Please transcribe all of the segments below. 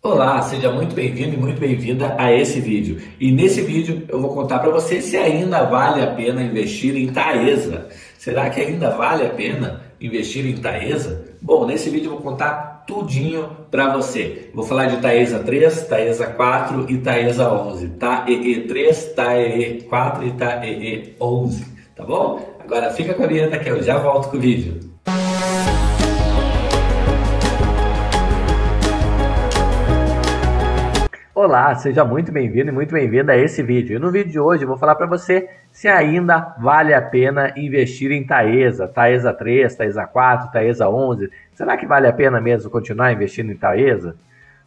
Olá, seja muito bem-vindo e muito bem-vinda a esse vídeo. E nesse vídeo eu vou contar para você se ainda vale a pena investir em Taesa. Será que ainda vale a pena investir em Taesa? Bom, nesse vídeo eu vou contar tudinho para você. Vou falar de Taesa 3, Taesa 4 e Taesa 11. TAEE 3, TAEE 4 e TAEE 11, tá bom? Agora fica com a vinheta que eu já volto com o vídeo. Olá, seja muito bem-vindo e muito bem-vinda a esse vídeo. E no vídeo de hoje eu vou falar para você se ainda vale a pena investir em Taesa, Taesa 3, Taesa 4, Taesa 11. Será que vale a pena mesmo continuar investindo em Taesa?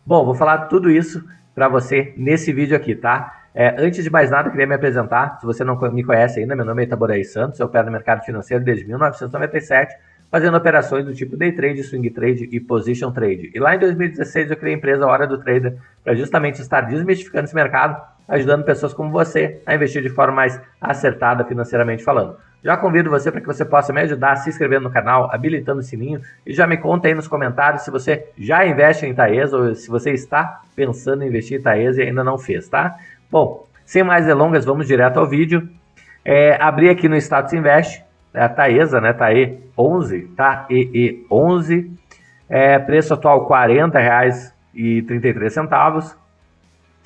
Bom, vou falar tudo isso para você nesse vídeo aqui, tá? É, antes de mais nada, queria me apresentar. Se você não me conhece ainda, meu nome é Itaboraí Santos, eu opero no mercado financeiro desde 1997 fazendo operações do tipo day trade, swing trade e position trade. E lá em 2016 eu criei a empresa Hora do Trader para justamente estar desmistificando esse mercado, ajudando pessoas como você a investir de forma mais acertada financeiramente falando. Já convido você para que você possa me ajudar se inscrevendo no canal, habilitando o sininho e já me conta aí nos comentários se você já investe em Taesa ou se você está pensando em investir em Taesa e ainda não fez, tá? Bom, sem mais delongas, vamos direto ao vídeo. É, abri aqui no Status Invest, a Taesa, né? Tae 11, tá? EE 11. É, preço atual R$ 40,33.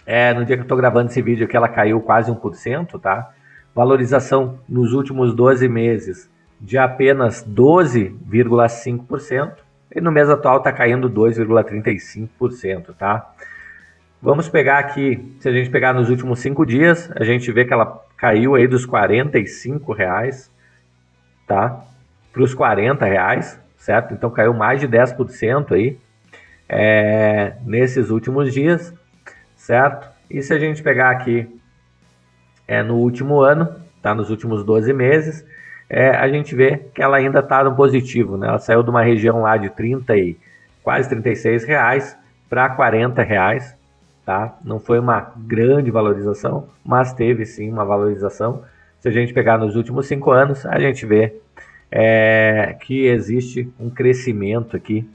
É, no dia que eu estou gravando esse vídeo aqui, ela caiu quase 1%, tá? Valorização nos últimos 12 meses de apenas 12,5%. E no mês atual está caindo 2,35%, tá? Vamos pegar aqui, se a gente pegar nos últimos 5 dias, a gente vê que ela caiu aí dos 45 reais tá? Para os 40 reais, certo? Então caiu mais de 10% aí é, nesses últimos dias, certo? E se a gente pegar aqui é, no último ano, tá? Nos últimos 12 meses, é, a gente vê que ela ainda está no positivo, né? Ela saiu de uma região lá de 30 e quase 36 reais para 40 reais, tá? Não foi uma grande valorização, mas teve sim uma valorização se a gente pegar nos últimos cinco anos, a gente vê é, que existe um crescimento aqui,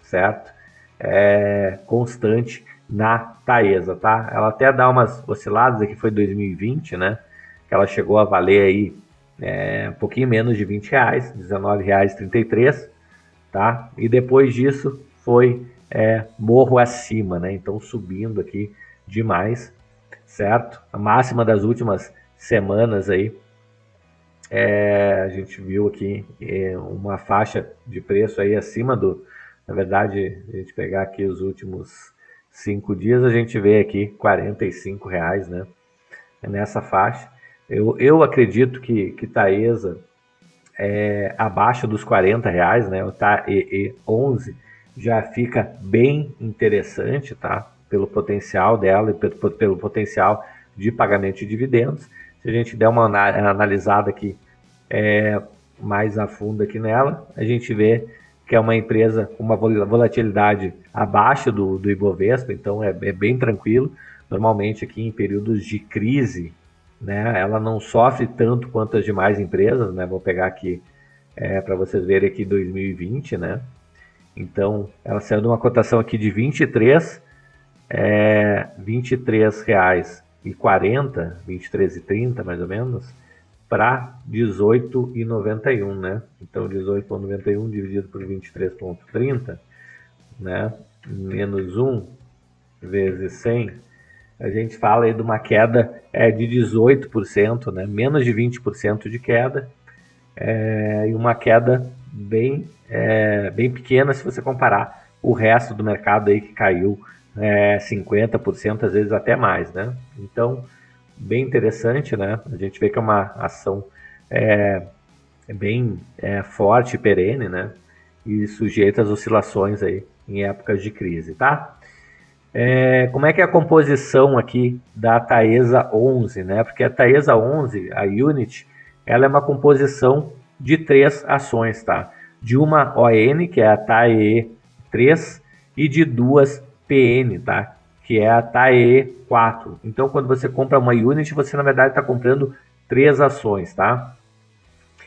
certo? É, constante na Taesa, tá? Ela até dá umas osciladas, aqui foi 2020, né? Que ela chegou a valer aí é, um pouquinho menos de 20 reais, R$19,33, tá? E depois disso foi é, morro acima, né? Então subindo aqui demais, certo? A máxima das últimas semanas aí, é, a gente viu aqui é, uma faixa de preço aí acima do, na verdade, a gente pegar aqui os últimos cinco dias, a gente vê aqui 45 reais, né? É nessa faixa. Eu, eu acredito que, que Taesa é abaixo dos 40 reais, né? O TAEE 11 já fica bem interessante, tá? Pelo potencial dela e pelo, pelo potencial de pagamento de dividendos. Se a gente der uma analisada aqui é, mais a fundo aqui nela, a gente vê que é uma empresa com uma volatilidade abaixo do, do Ibovespa, então é, é bem tranquilo. Normalmente aqui em períodos de crise, né, ela não sofre tanto quanto as demais empresas, né? Vou pegar aqui é, para vocês verem aqui 2020, né? Então, ela saiu de uma cotação aqui de 23, é, 23 reais e 40, 23 e 30 mais ou menos, para 18,91, né? Então 18,91 dividido por 23,30, né? Menos 1 vezes 100, a gente fala aí de uma queda é, de 18%, né? Menos de 20% de queda é, e uma queda bem, é, bem pequena se você comparar o resto do mercado aí que caiu é, 50%, às vezes até mais, né? Então, bem interessante, né? A gente vê que é uma ação é, é bem é, forte e perene, né? E sujeita às oscilações aí em épocas de crise, tá? É, como é que é a composição aqui da Taesa 11, né? Porque a Taesa 11, a Unit, ela é uma composição de três ações, tá? De uma ON, que é a TAE 3, e de duas PN, tá? Que é a TAE 4. Então, quando você compra uma unit, você na verdade está comprando três ações, tá?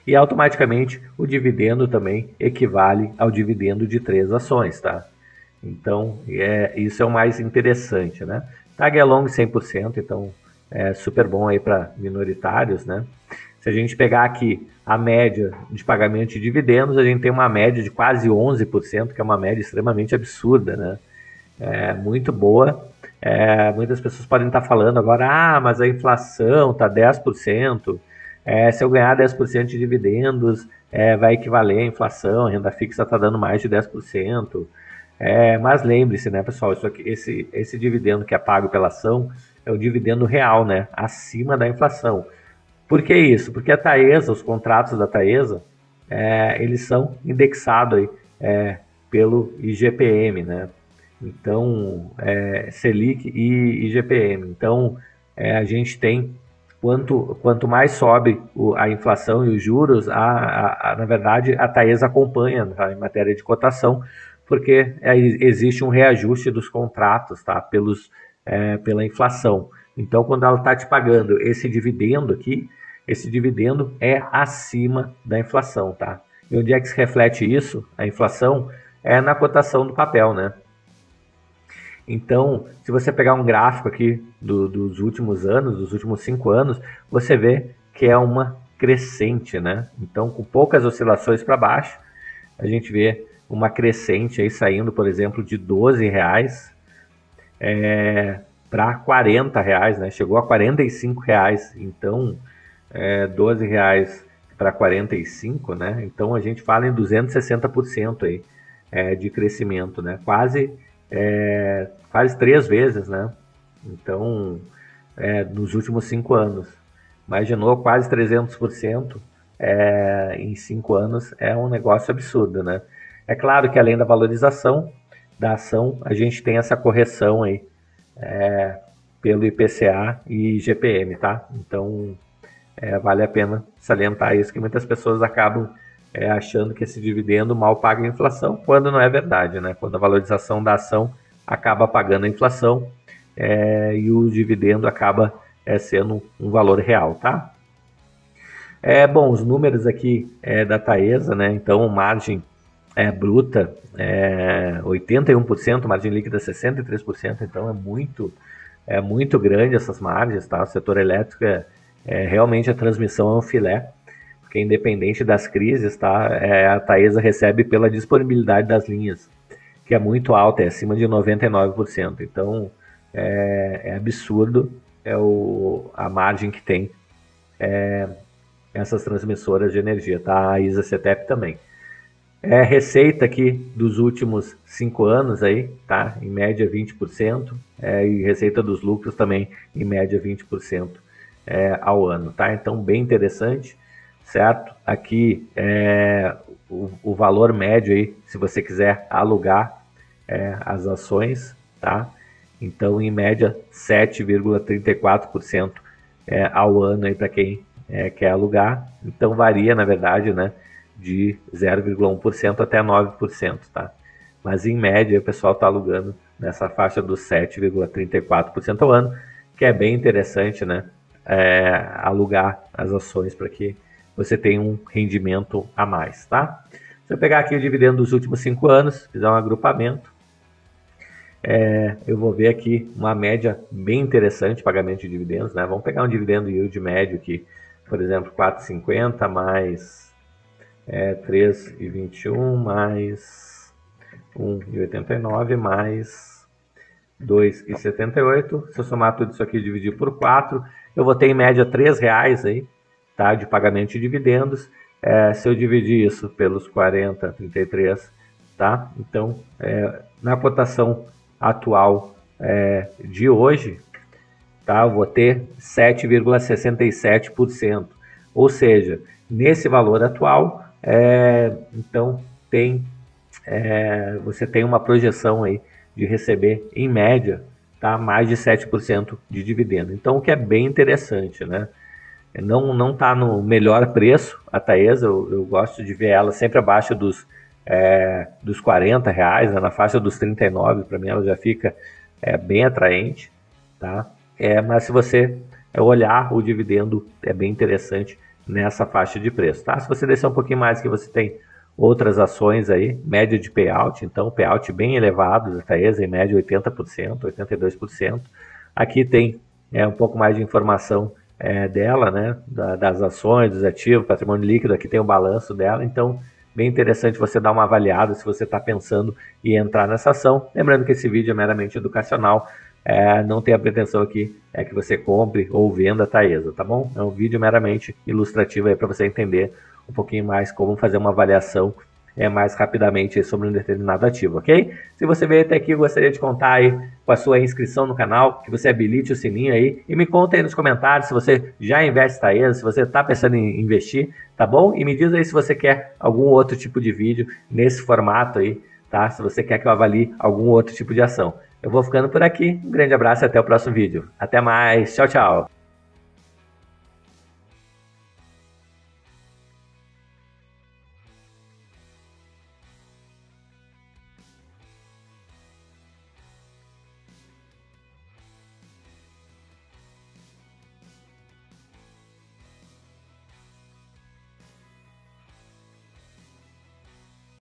E automaticamente o dividendo também equivale ao dividendo de três ações, tá? Então, é, isso é o mais interessante, né? Tag along 100%, então é super bom aí para minoritários, né? Se a gente pegar aqui a média de pagamento de dividendos, a gente tem uma média de quase 11%, que é uma média extremamente absurda, né? É muito boa. É, muitas pessoas podem estar falando agora, ah, mas a inflação está 10%. É, se eu ganhar 10% de dividendos, é, vai equivaler à inflação, a renda fixa está dando mais de 10%. É, mas lembre-se, né, pessoal, isso aqui, esse, esse dividendo que é pago pela ação é o dividendo real, né, acima da inflação. Por que isso? Porque a Taesa, os contratos da Taesa, é, eles são indexados aí, é, pelo IGPM, né? Então, é, Selic e IGPM. Então, é, a gente tem quanto, quanto mais sobe o, a inflação e os juros, a, a, a, na verdade, a Taesa acompanha tá, em matéria de cotação, porque é, existe um reajuste dos contratos tá, pelos, é, pela inflação. Então, quando ela está te pagando esse dividendo aqui, esse dividendo é acima da inflação, tá? E onde é que se reflete isso, a inflação? É na cotação do papel, né? Então, se você pegar um gráfico aqui do, dos últimos anos, dos últimos cinco anos, você vê que é uma crescente, né? Então, com poucas oscilações para baixo, a gente vê uma crescente aí saindo, por exemplo, de 12 reais é, para 40 reais, né? Chegou a 45 reais, então é, 12 reais para 45, né? Então a gente fala em 260% aí é, de crescimento, né? Quase é, quase três vezes, né? Então é, nos últimos cinco anos, imaginou quase 300% é, em cinco anos é um negócio absurdo, né? É claro que além da valorização da ação, a gente tem essa correção aí é, pelo IPCA e GPM, tá? Então, é, vale a pena salientar isso, que muitas pessoas acabam é, achando que esse dividendo mal paga a inflação, quando não é verdade, né? Quando a valorização da ação acaba pagando a inflação é, e o dividendo acaba é, sendo um valor real, tá? É, bom, os números aqui é, da Taesa, né? Então, margem é, bruta é 81%, margem líquida 63%, então é muito, é muito grande essas margens, tá? O setor elétrico é, é realmente a transmissão é um filé, porque independente das crises, tá? É, a Taesa recebe pela disponibilidade das linhas, que é muito alta, é acima de 99%. Então é, é absurdo é o, a margem que tem é, essas transmissoras de energia, tá? A ISA CETEP também. É receita aqui dos últimos cinco anos aí, tá? Em média 20%. É, e receita dos lucros também em média 20% é, ao ano, tá? Então bem interessante, certo? Aqui é o, o valor médio aí, se você quiser alugar é, as ações, tá? Então em média 7,34% é, ao ano aí para quem é, quer alugar. Então varia na verdade, né? de 0,1% até 9%, tá? Mas em média o pessoal está alugando nessa faixa dos 7,34% ao ano, que é bem interessante, né? É, alugar as ações para que você tenha um rendimento a mais, tá? Se eu pegar aqui o dividendo dos últimos 5 anos, fizer um agrupamento, é, eu vou ver aqui uma média bem interessante pagamento de dividendos, né? Vamos pegar um dividendo yield médio aqui, por exemplo, 4,50 mais é 3,21 mais 1,89 mais 2,78. Se eu somar tudo isso aqui e dividir por 4, eu vou ter em média R$ reais aí, tá, de pagamento de dividendos. É, se eu dividir isso pelos 40, 33, tá? Então, é, na cotação atual é, de hoje, tá, eu vou ter 7,67%. Ou seja, nesse valor atual, é, então tem é, você tem uma projeção aí de receber em média tá, mais de 7% de dividendo. Então o que é bem interessante, né? Não não está no melhor preço a Taesa, eu, eu, gosto de ver ela sempre abaixo dos é, dos 40 reais, né? na faixa dos 39, para mim ela já fica é, bem atraente, tá? É, mas se você olhar o dividendo é bem interessante nessa faixa de preço, tá? Se você descer um pouquinho mais que você tem outras ações aí, média de payout, então payout bem elevado da Taesa, em média 80%, 82%. Aqui tem é, um pouco mais de informação é, dela, né, da, das ações, dos ativos, patrimônio líquido, aqui tem o balanço dela, então bem interessante você dar uma avaliada se você está pensando em entrar nessa ação. Lembrando que esse vídeo é meramente educacional, é, não tem a pretensão aqui é que você compre ou venda a Taesa, tá bom? É um vídeo meramente ilustrativo aí para você entender um pouquinho mais como fazer uma avaliação é, mais rapidamente sobre um determinado ativo, ok? Se você veio até aqui, gostaria de contar aí com a sua inscrição no canal, que você habilite o sininho aí e me conta aí nos comentários se você já investe Taesa, se você está pensando em investir, tá bom? E me diz aí se você quer algum outro tipo de vídeo nesse formato aí, tá? Se você quer que eu avalie algum outro tipo de ação. Eu vou ficando por aqui, um grande abraço e até o próximo vídeo. Até mais, tchau, tchau!